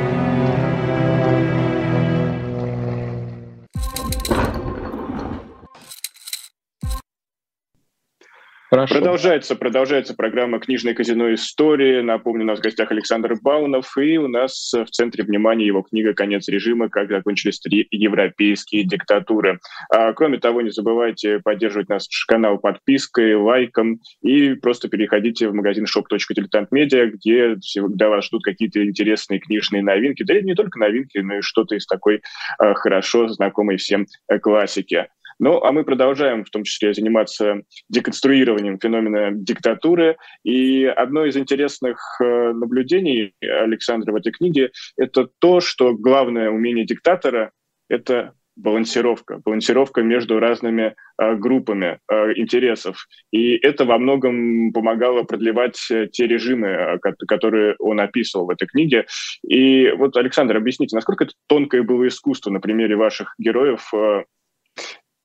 Хорошо. Продолжается, продолжается программа «Книжное казино. Истории». Напомню, у нас в гостях Александр Баунов, и у нас в центре внимания его книга «Конец режима. Как закончились три европейские диктатуры». А, кроме того, не забывайте поддерживать наш канал подпиской, лайком, и просто переходите в магазин shop.diletantmedia, где всегда вас ждут какие-то интересные книжные новинки. Да и не только новинки, но и что-то из такой а, хорошо знакомой всем э, классики. Ну, а мы продолжаем в том числе заниматься деконструированием феномена диктатуры. И одно из интересных э, наблюдений Александра в этой книге – это то, что главное умение диктатора – это балансировка, балансировка между разными э, группами э, интересов. И это во многом помогало продлевать э, те режимы, э, которые он описывал в этой книге. И вот, Александр, объясните, насколько это тонкое было искусство на примере ваших героев э,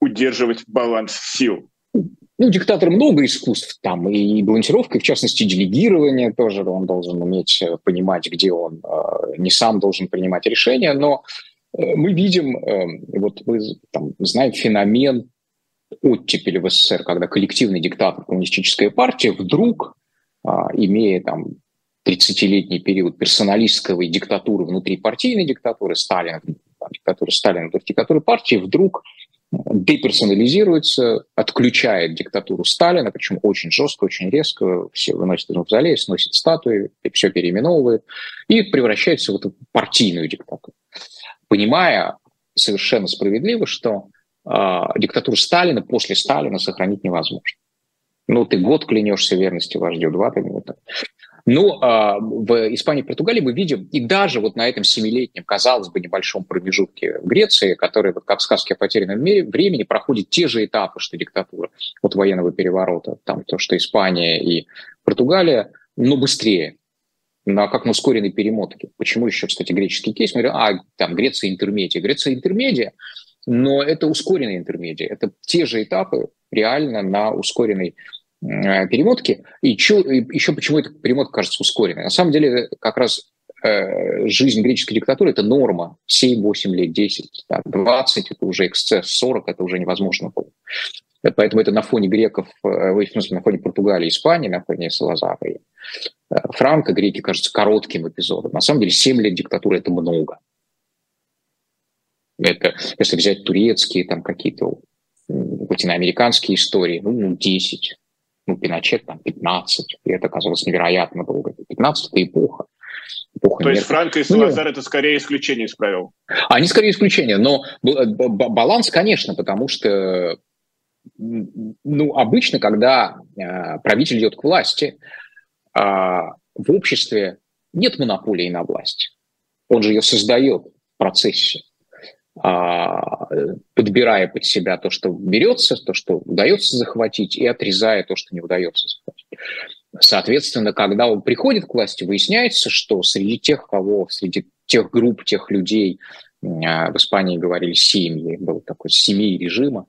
удерживать баланс сил? Ну, диктатор много искусств, там и балансировка, и в частности делегирование тоже, он должен уметь э, понимать, где он э, не сам должен принимать решения, но Э, мы видим, вот мы там, знаем феномен оттепели в СССР, когда коллективный диктатор коммунистической партии вдруг, а, имея там 30-летний период персоналистской диктатуры внутри партийной диктатуры Сталина, диктатуры Сталина, диктатуры партии, вдруг деперсонализируется, отключает диктатуру Сталина, причем очень жестко, очень резко, все выносят из мавзолея, сносит статуи, все переименовывает, и превращается в эту партийную диктатуру понимая совершенно справедливо, что э, диктатуру Сталина после Сталина сохранить невозможно. Ну, ты год клянешься верности вождю, два ты минуты. Ну, э, в Испании и Португалии мы видим, и даже вот на этом семилетнем, казалось бы, небольшом промежутке в Греции, который, вот как в сказке о потерянном мире, времени проходит те же этапы, что диктатура от военного переворота, там то, что Испания и Португалия, но быстрее на как на ускоренной перемотке. Почему еще, кстати, греческий кейс? Мы говорим, а, там Греция интермедия. Греция интермедия, но это ускоренная интермедия. Это те же этапы реально на ускоренной э, перемотке. И чё, еще почему эта перемотка кажется ускоренной? На самом деле, как раз э, жизнь греческой диктатуры – это норма. 7-8 лет, 10, да, 20 – это уже эксцесс, 40 – это уже невозможно было. Поэтому это на фоне греков, э, в смысле, на фоне Португалии, Испании, на фоне Салазара и э, Франка, греки кажется коротким эпизодом. На самом деле 7 лет диктатуры – это много. Это, если взять турецкие, там какие-то латиноамериканские истории, ну, 10, ну, Пиночет там 15, и это казалось невероятно долго. 15 – это эпоха. эпоха То есть Франко и Салазар ну, это скорее исключение из правил? Они скорее исключение, но баланс, конечно, потому что ну, обычно, когда э, правитель идет к власти, э, в обществе нет монополии на власть. Он же ее создает в процессе, подбирая под себя то, что берется, то, что удается захватить, и отрезая то, что не удается захватить. Соответственно, когда он приходит к власти, выясняется, что среди тех, кого, среди тех групп, тех людей, в Испании говорили семьи, был такой семей режима,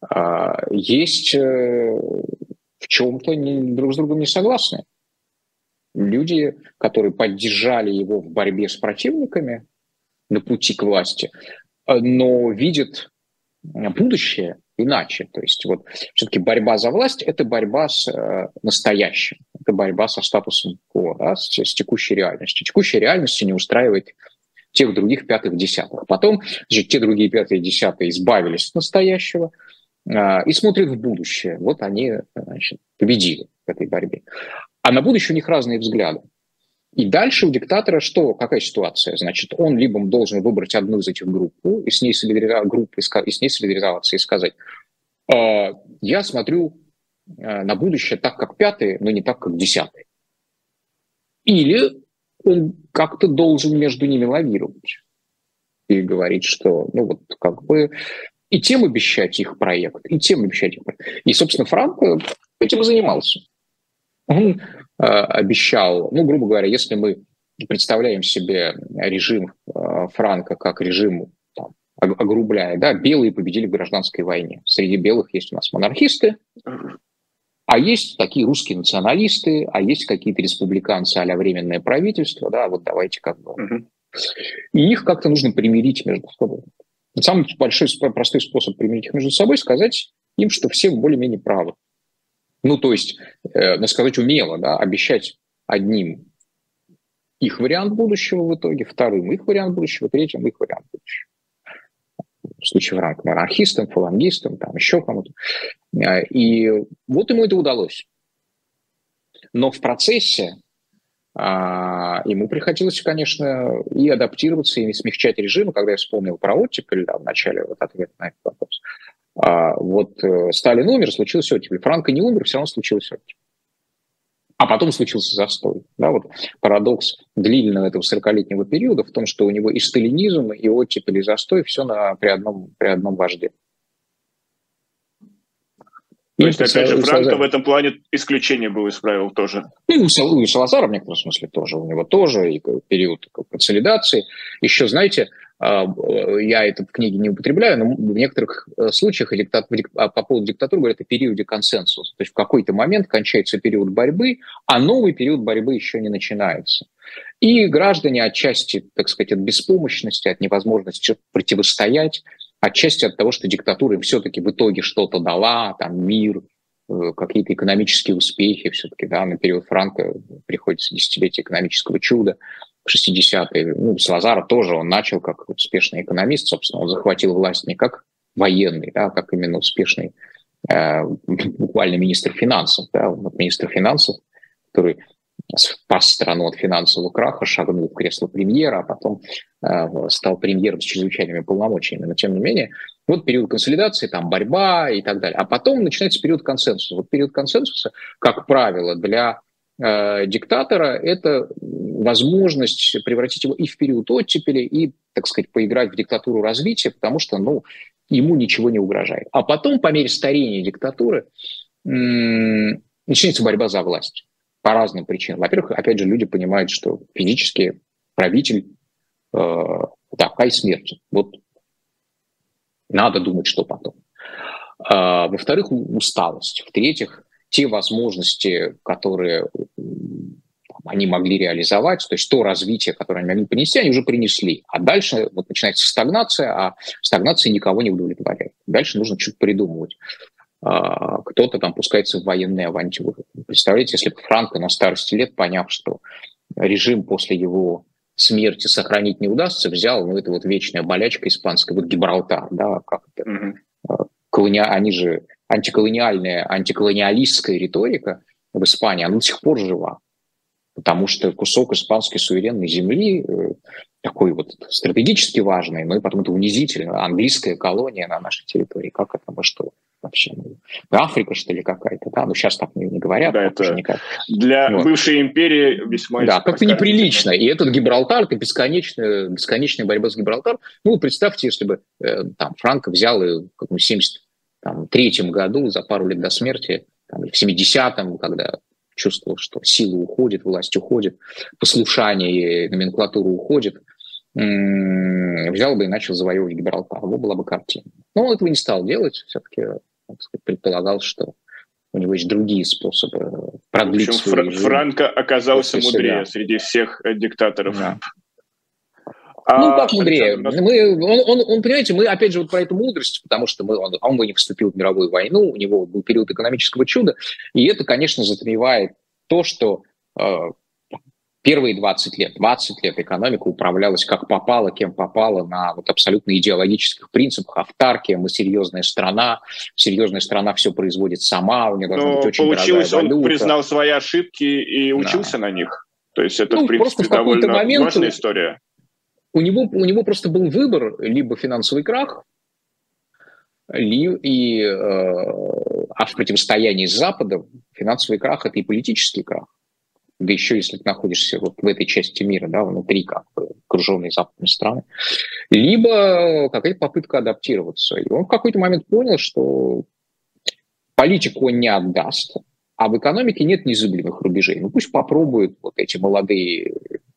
а, есть э, в чем-то друг с другом не согласны. Люди, которые поддержали его в борьбе с противниками на пути к власти, но видят будущее иначе. То есть вот все-таки борьба за власть – это борьба с э, настоящим, это борьба со статусом кво, да, с, с текущей реальностью. Текущая реальность не устраивает тех других пятых десятых. Потом же те другие пятые десятые избавились от настоящего – а, и смотрят в будущее. Вот они значит, победили в этой борьбе. А на будущее у них разные взгляды. И дальше у диктатора что, какая ситуация? Значит, он либо должен выбрать одну из этих групп и с ней, солидаризоваться, группы, и с ней солидаризоваться и сказать, «А, я смотрю а, на будущее так, как пятый, но не так, как десятый. Или он как-то должен между ними лавировать и говорить, что, ну вот, как бы и тем обещать их проект, и тем обещать их проект. И, собственно, Франко этим и занимался. Он э, обещал, ну, грубо говоря, если мы представляем себе режим э, Франка как режим, там, огрубляя, да, белые победили в гражданской войне. Среди белых есть у нас монархисты, а есть такие русские националисты, а есть какие-то республиканцы а временное правительство, да, вот давайте как бы. И их как-то нужно примирить между собой. Самый большой, простой способ примирить их между собой – сказать им, что все более-менее правы. Ну, то есть, э, ну, сказать умело, да, обещать одним их вариант будущего в итоге, вторым их вариант будущего, третьим их вариант будущего. В случае Франка монархистам, фалангистам, там еще кому-то. Э, и вот ему это удалось. Но в процессе а, ему приходилось, конечно, и адаптироваться, и смягчать режим. Когда я вспомнил про оттепель да, в начале вот ответа на этот вопрос, А вот э, Сталин умер, случилось оттепель. Франко не умер, все равно случилось оттепель. А потом случился застой. Да, вот парадокс длинного этого 40-летнего периода в том, что у него и сталинизм, и оттепель, и застой все на, при, одном, при одном вожде. То есть, опять же, Франко в этом плане исключение было из правил тоже. Ну, и у Салазара, в некотором смысле, тоже. У него тоже и период консолидации. Еще, знаете, а, я это в книге не употребляю, но в некоторых э, случаях диктат, а, по поводу диктатуры говорят о периоде консенсуса. То есть в какой-то момент кончается период борьбы, а новый период борьбы еще не начинается. И граждане отчасти, так сказать, от беспомощности, от невозможности противостоять, отчасти от того, что диктатура им все-таки в итоге что-то дала, там мир, э, какие-то экономические успехи все-таки, да, на период Франка приходится десятилетие экономического чуда, 60-е. Ну, Салазар тоже, он начал как успешный экономист, собственно, он захватил власть не как военный, да, а как именно успешный э, буквально министр финансов, да, вот министр финансов, который спас страну от финансового краха, шагнул в кресло премьера, а потом э, стал премьером с чрезвычайными полномочиями. Но тем не менее, вот период консолидации, там борьба и так далее. А потом начинается период консенсуса. Вот период консенсуса, как правило, для э, диктатора это возможность превратить его и в период оттепели, и, так сказать, поиграть в диктатуру развития, потому что, ну, ему ничего не угрожает. А потом, по мере старения диктатуры, начинается борьба за власть по разным причинам. Во-первых, опять же, люди понимают, что физически правитель э, такая смерть. Вот надо думать, что потом. А, во-вторых, усталость. В-третьих, те возможности, которые они могли реализовать, то есть то развитие, которое они могли принести, они уже принесли. А дальше вот начинается стагнация, а стагнация никого не удовлетворяет. Дальше нужно что-то придумывать. А, кто-то там пускается в военные авантюры. Представляете, если бы Франко на старости лет, поняв, что режим после его смерти сохранить не удастся, взял, ну, это вот вечная болячка испанская, вот Гибралтар, да, как это, mm-hmm. колони... они же антиколониальная, антиколониалистская риторика в Испании, она до сих пор жива потому что кусок испанской суверенной земли э, такой вот стратегически важный, но и потом это унизительно. Английская колония на нашей территории. Как это? Мы что? Вообще, ну, Африка, что ли, какая-то, да? Ну, сейчас так не, не говорят. Да, это никак. для вот. бывшей империи весьма... Да, как-то неприлично. И этот Гибралтар, это бесконечная, бесконечная борьба с Гибралтаром. Ну, представьте, если бы э, там Франко взял и в 73 году, за пару лет до смерти, там, в 70-м, когда чувствовал, что сила уходит, власть уходит, послушание и номенклатура уходит, взял бы и начал завоевывать Гибралтар. Вот была бы картина. Но он этого не стал делать, все-таки предполагал, что у него есть другие способы продлить Причем свою Фр- Франко оказался мудрее себя. среди всех э, диктаторов. Да. А, ну, как мудрее? Мы, он, он, он, понимаете, мы опять же вот про эту мудрость, потому что мы, он, он бы не вступил в мировую войну, у него был период экономического чуда, и это, конечно, затмевает то, что э, первые 20 лет, 20 лет экономика управлялась как попало, кем попало, на вот абсолютно идеологических принципах. Автаркия, мы серьезная страна, серьезная страна все производит сама, у нее должна Но быть очень получилось, дорогая валюта. он признал свои ошибки и учился да. на них. То есть это, ну, в принципе, в довольно момент важная история у него, у него просто был выбор, либо финансовый крах, ли, и, э, а в противостоянии с Западом финансовый крах – это и политический крах. Да еще если ты находишься вот в этой части мира, да, внутри как бы окруженной западной страны. Либо какая-то попытка адаптироваться. И он в какой-то момент понял, что политику он не отдаст, а в экономике нет незыблемых рубежей. Ну пусть попробуют вот эти молодые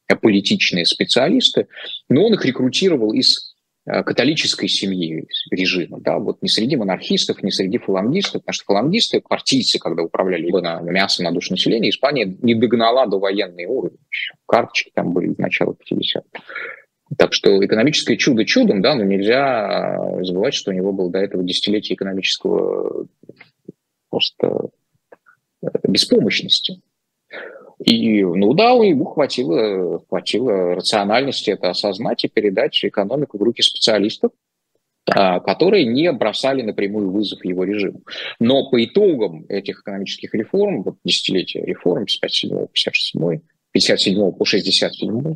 аполитичные специалисты, но он их рекрутировал из э, католической семьи режима, да, вот не среди монархистов, не среди фалангистов, потому что фалангисты, партийцы, когда управляли на мясо на душу населения, Испания не догнала до военной уровня. Карточки там были в начале 50-х. Так что экономическое чудо чудом, да, но нельзя э, забывать, что у него было до этого десятилетие экономического просто э, беспомощности. И, ну да, у него хватило, хватило рациональности это осознать и передать экономику в руки специалистов, а, которые не бросали напрямую вызов его режиму. Но по итогам этих экономических реформ, вот десятилетия реформ 57 57 57 по 67 а,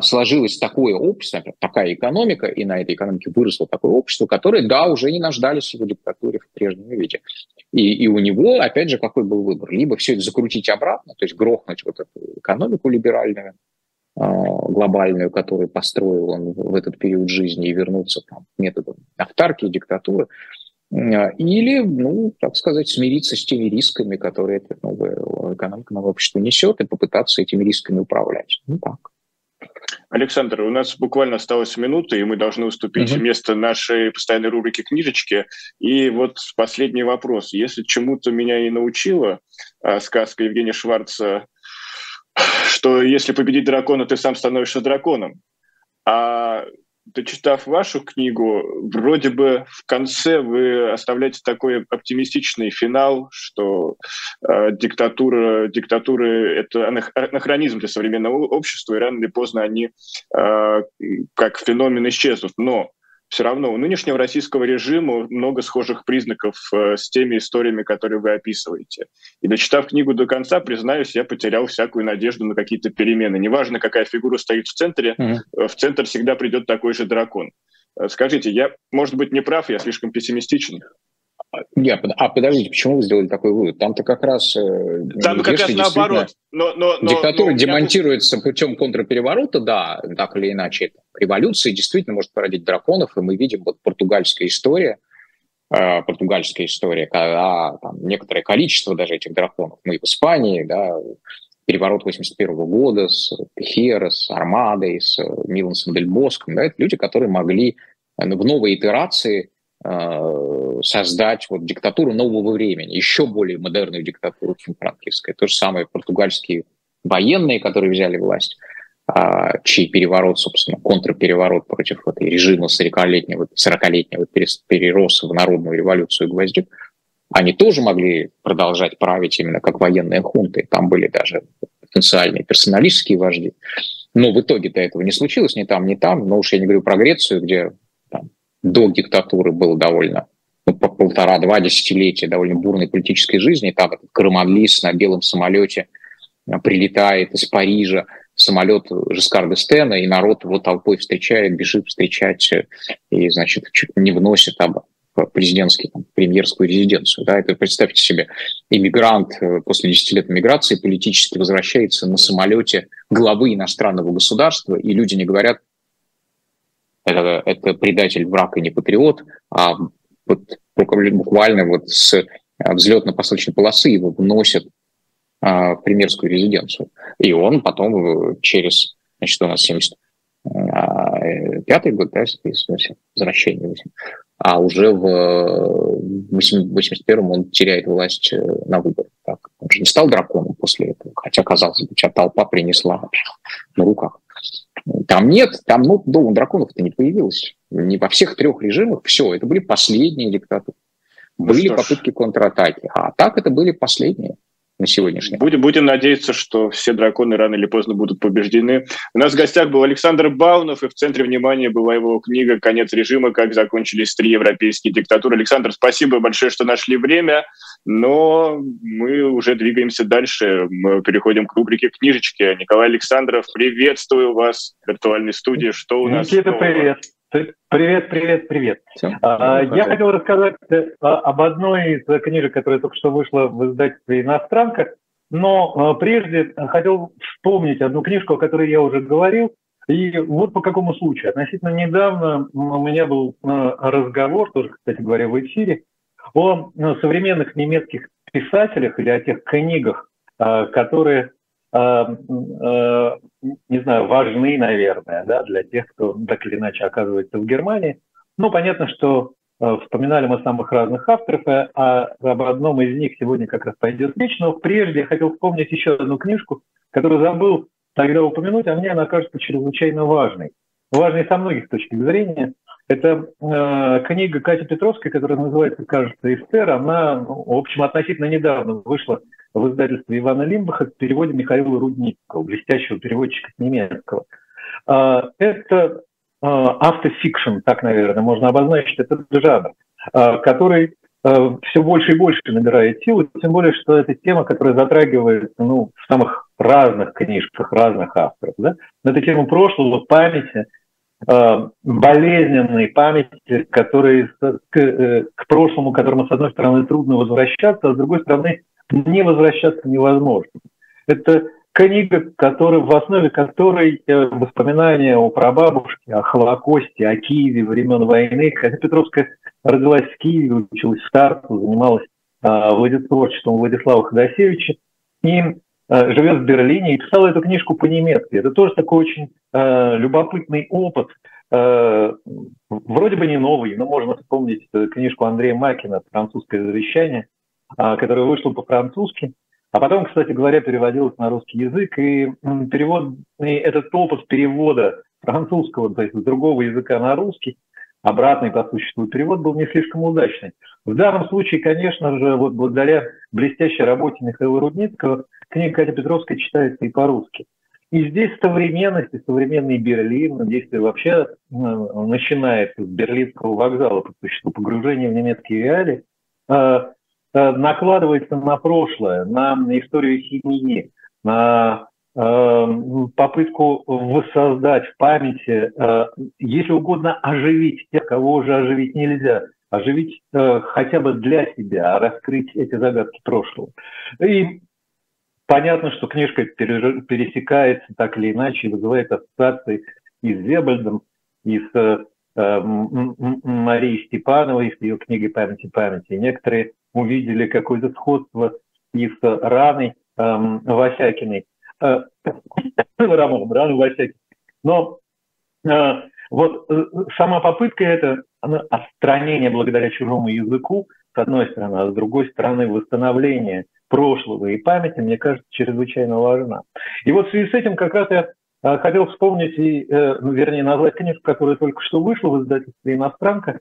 сложилось такое общество, такая экономика, и на этой экономике выросло такое общество, которое, да, уже не нуждались в диктатуре в прежнем виде. И, и у него, опять же, какой был выбор? Либо все это закрутить обратно, то есть грохнуть вот эту экономику либеральную, а, глобальную, которую построил он в этот период жизни, и вернуться там, к методам автарки, диктатуры, а, или, ну, так сказать, смириться с теми рисками, которые эта новая экономика, новое общество несет, и попытаться этими рисками управлять. Ну, так. Александр, у нас буквально осталась минута, и мы должны уступить угу. место нашей постоянной рубрике «Книжечки». И вот последний вопрос. Если чему-то меня и научила а, сказка Евгения Шварца, что если победить дракона, ты сам становишься драконом, а дочитав вашу книгу, вроде бы в конце вы оставляете такой оптимистичный финал, что э, диктатура, диктатуры — это анахронизм для современного общества, и рано или поздно они э, как феномен исчезнут. Но все равно у нынешнего российского режима много схожих признаков э, с теми историями, которые вы описываете. И дочитав книгу до конца, признаюсь, я потерял всякую надежду на какие-то перемены. Неважно, какая фигура стоит в центре, mm-hmm. в центр всегда придет такой же дракон. Э, скажите, я, может быть, не прав, я слишком пессимистичен? Я, а подождите, почему вы сделали такой вывод? Там-то как раз... Э, Там как раз наоборот. Но, но, но, диктатура но, демонтируется я... путем контрпереворота, да, так или иначе. Революция действительно может породить драконов, и мы видим вот португальская история, э, португальская история, когда там, некоторое количество даже этих драконов, мы в Испании, да, переворот 81 года с Пехера, с Армадой, с Милансом Дель Боском, да, это люди, которые могли в новой итерации Э, создать вот диктатуру нового времени, еще более модерную диктатуру, чем франкистская. То же самое португальские военные, которые взяли власть, а, чей переворот, собственно, контрпереворот против этой режима 40-летнего, 40-летнего перерос в народную революцию гвоздик, они тоже могли продолжать править именно как военные хунты. Там были даже потенциальные персоналистские вожди. Но в итоге-то этого не случилось ни там, ни там. Но уж я не говорю про Грецию, где до диктатуры было довольно ну, по полтора-два десятилетия довольно бурной политической жизни. Там этот Караманлис на белом самолете а, прилетает из Парижа, самолет Жескар Стена, и народ его толпой встречает, бежит встречать э, и, значит, чуть не вносит об президентский, там, премьерскую резиденцию. Да, это представьте себе, иммигрант э, после 10 лет миграции политически возвращается на самолете главы иностранного государства, и люди не говорят, это, это предатель, враг и не патриот, а вот буквально вот с э, взлетно-посадочной полосы его вносят а, в премьерскую резиденцию. И он потом через, значит, у нас 70 пятый год, да, возвращение, а уже в 81-м он теряет власть э, на выборах. Так. Он же не стал драконом после этого, хотя, казалось бы, вся толпа принесла на руках. Там нет, там ну, Дома драконов-то не появилось. Не во всех трех режимах. Все, это были последние диктатуры. Ну были попытки контратаки. А так это были последние на сегодняшний день. Будем, будем надеяться, что все драконы рано или поздно будут побеждены. У нас в гостях был Александр Баунов, и в центре внимания была его книга «Конец режима. Как закончились три европейские диктатуры». Александр, спасибо большое, что нашли время, но мы уже двигаемся дальше. Мы переходим к рубрике «Книжечки». Николай Александров, приветствую вас в виртуальной студии. Что у нас? Никита, привет. Привет, привет, привет. Все? А, я хотел рассказать э, об одной из книжек, которая только что вышла в издательстве «Иностранка», но а, прежде хотел вспомнить одну книжку, о которой я уже говорил, и вот по какому случаю. Относительно недавно у меня был а, разговор, тоже, кстати говоря, в эфире, о современных немецких писателях или о тех книгах, которые Э, э, не знаю, важны, наверное, да, для тех, кто так или иначе оказывается в Германии. Ну, понятно, что э, вспоминали мы самых разных авторов, а об одном из них сегодня как раз пойдет речь. Но прежде я хотел вспомнить еще одну книжку, которую забыл тогда упомянуть, а мне она кажется чрезвычайно важной. Важной со многих точек зрения. Это э, книга Кати Петровской, которая называется, кажется, «Эстер». Она, в общем, относительно недавно вышла в издательстве Ивана Лимбаха в переводе Михаила Рудникова, блестящего переводчика немецкого. А, это автофикшн, так, наверное, можно обозначить этот жанр, а, который все больше и больше набирает силу, тем более, что это тема, которая затрагивает ну, в самых разных книжках разных авторов. Да? На эту тему прошлого, памяти, болезненной памяти, которые к, к прошлому, к которому, с одной стороны, трудно возвращаться, а с другой стороны, не возвращаться невозможно. Это книга, которая, в основе которой э, воспоминания о прабабушке, о Холокосте, о Киеве времен войны. Хотя Петровская родилась в Киеве, училась в Тарсу, занималась а, творчеством Владислава Ходосевича и живет в Берлине и писала эту книжку по-немецки. Это тоже такой очень а, любопытный опыт, а, вроде бы не новый, но можно вспомнить книжку Андрея Макина «Французское завещание», а, которая вышла по-французски. А потом, кстати говоря, переводилась на русский язык, и перевод, и этот опыт перевода французского, то есть с другого языка на русский, обратный по существу перевод был не слишком удачный. В данном случае, конечно же, вот благодаря блестящей работе Михаила Рудницкого, книга Катя Петровская читается и по-русски. И здесь современность, и современный Берлин, действие вообще начинается с Берлинского вокзала, по существу погружение в немецкие реалии, а, Э, накладывается на прошлое, на историю химии, на э, попытку воссоздать в памяти, если угодно, оживить тех, кого уже оживить нельзя, оживить хотя бы для себя, раскрыть эти загадки прошлого. И понятно, что книжка пересекается так или иначе, вызывает ассоциации и с Зебальдом, и с Марией Степановой, с ее книгой «Памяти памяти». Некоторые увидели какое-то сходство и с раной эм, Васякиной, э, (coughs) раной Васякиной. Но э, вот э, сама попытка это отстранение благодаря чужому языку, с одной стороны, а с другой стороны восстановление прошлого и памяти, мне кажется, чрезвычайно важна. И вот в связи с этим как раз я э, хотел вспомнить, и, э, ну, вернее, назвать книжку, которая только что вышла в издательстве «Иностранка»,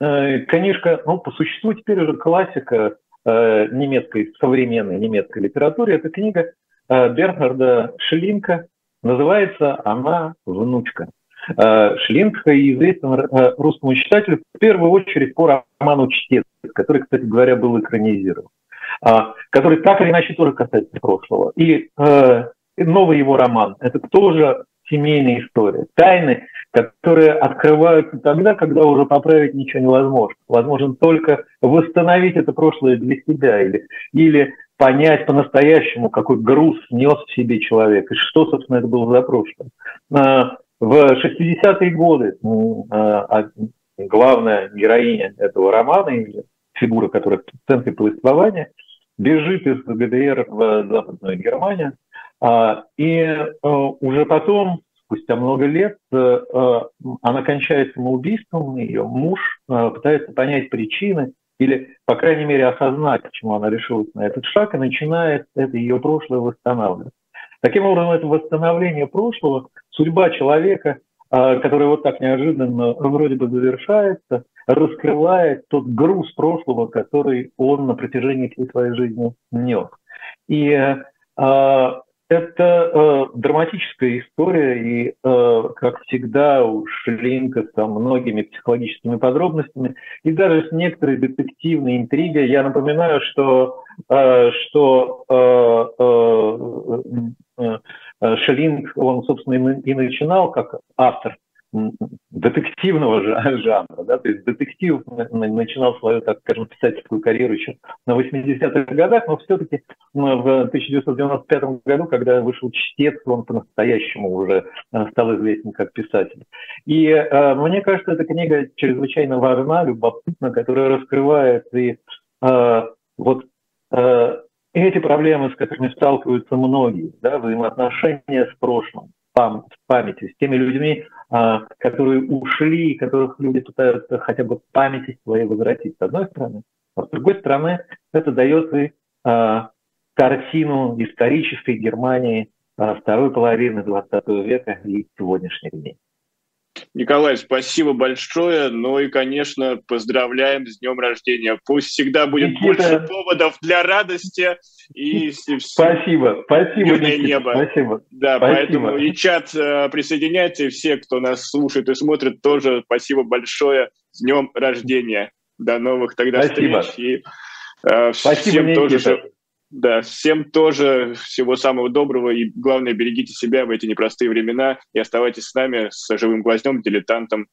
Э, книжка, ну, по существу теперь уже классика э, немецкой, современной немецкой литературы. Это книга Бернарда Шлинка. Называется она «Внучка». Шлинка известен русскому читателю в первую очередь по роману «Чтец», который, кстати говоря, был экранизирован, а, который так или иначе тоже касается прошлого. И новый его роман – это тоже семейная история. Тайны, которые открываются тогда, когда уже поправить ничего невозможно. Возможно только восстановить это прошлое для себя или, или понять по-настоящему, какой груз нес в себе человек и что, собственно, это было за прошлое. А, в 60-е годы а, а, главная героиня этого романа, фигура, которая в центре повествования, бежит из ГДР в Западную Германию, и уже потом спустя много лет э, э, она кончает самоубийством, ее муж э, пытается понять причины или, по крайней мере, осознать, почему она решилась на этот шаг, и начинает это ее прошлое восстанавливать. Таким образом, это восстановление прошлого, судьба человека, которая вот так неожиданно вроде бы завершается, раскрывает тот груз прошлого, который он на протяжении всей своей жизни нес. И это э, драматическая история, и, э, как всегда, у Шлинка со многими психологическими подробностями, и даже с некоторой детективной интригой. Я напоминаю, что, э, что э, э, э, Шлинг, он, собственно, и начинал как автор детективного жанра, да, то есть детектив начинал свою, так скажем, писательскую карьеру еще на 80-х годах, но все-таки в 1995 году, когда вышел «Чтец», он по-настоящему уже э, стал известен как писатель. И э, мне кажется, эта книга чрезвычайно важна, любопытна, которая раскрывает и э, вот э, эти проблемы, с которыми сталкиваются многие, да, взаимоотношения с прошлым, пам памяти, с теми людьми, а, которые ушли, которых люди пытаются хотя бы памяти своей возвратить, с одной стороны. А с другой стороны, это дает и а, картину исторической Германии второй половины 20 века и сегодняшних дней. Николай, спасибо большое. Ну и, конечно, поздравляем с днем рождения. Пусть всегда будет Никита... больше поводов для радости. И спасибо, спасибо, Никита, небо. Спасибо. Да, спасибо. поэтому и чат э, присоединяется, и все, кто нас слушает и смотрит, тоже спасибо большое. С днем рождения. До новых тогда Спасибо. встреч. И э, Спасибо, всем тоже же, да, всем тоже всего самого доброго и, главное, берегите себя в эти непростые времена и оставайтесь с нами, с живым гвоздем, дилетантом.